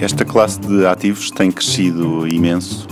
Esta classe de ativos tem crescido imenso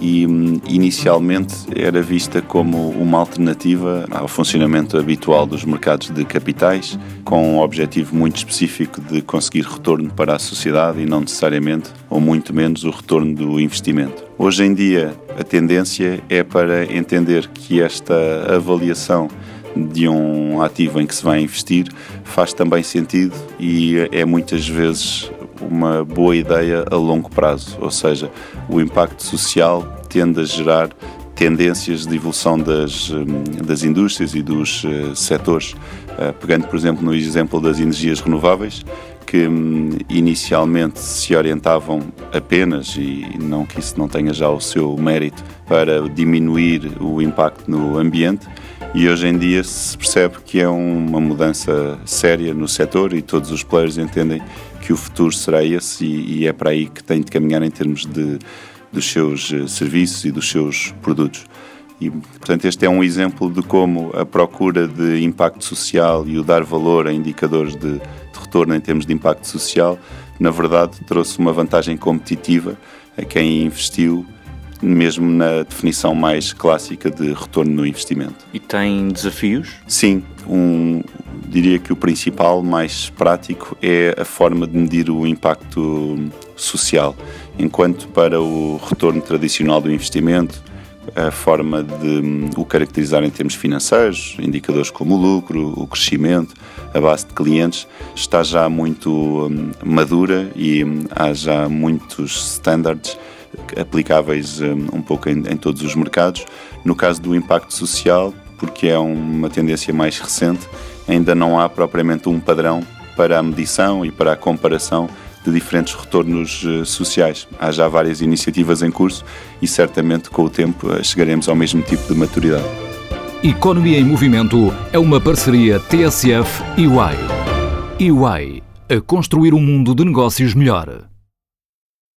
e hum, inicialmente era vista como uma alternativa ao funcionamento habitual dos mercados de capitais, com um objetivo muito específico de conseguir retorno para a sociedade e não necessariamente, ou muito menos, o retorno do investimento. Hoje em dia, a tendência é para entender que esta avaliação de um ativo em que se vai investir faz também sentido e é muitas vezes uma boa ideia a longo prazo, ou seja, o impacto social tende a gerar tendências de evolução das, hum, das indústrias e dos uh, setores. Uh, pegando, por exemplo, no exemplo das energias renováveis, que um, inicialmente se orientavam apenas, e não que isso não tenha já o seu mérito, para diminuir o impacto no ambiente, e hoje em dia se percebe que é uma mudança séria no setor e todos os players entendem que o futuro será esse e, e é para aí que tem de caminhar em termos de, dos seus eh, serviços e dos seus produtos. E, portanto, este é um exemplo de como a procura de impacto social e o dar valor a indicadores de, de retorno em termos de impacto social, na verdade, trouxe uma vantagem competitiva a quem investiu mesmo na definição mais clássica de retorno no investimento. E tem desafios? Sim, um, diria que o principal, mais prático, é a forma de medir o impacto social. Enquanto para o retorno tradicional do investimento, a forma de um, o caracterizar em termos financeiros, indicadores como o lucro, o crescimento, a base de clientes, está já muito um, madura e um, há já muitos standards aplicáveis um, um pouco em, em, todos os mercados. No caso do impacto social, porque é uma tendência mais recente, ainda não há propriamente um padrão para a medição e para a comparação de diferentes retornos uh, sociais. Há já várias iniciativas em curso e certamente com o tempo uh, chegaremos ao mesmo tipo de maturidade. Economia em Movimento é uma parceria TSF e UI. UI a construir um mundo de negócios melhor.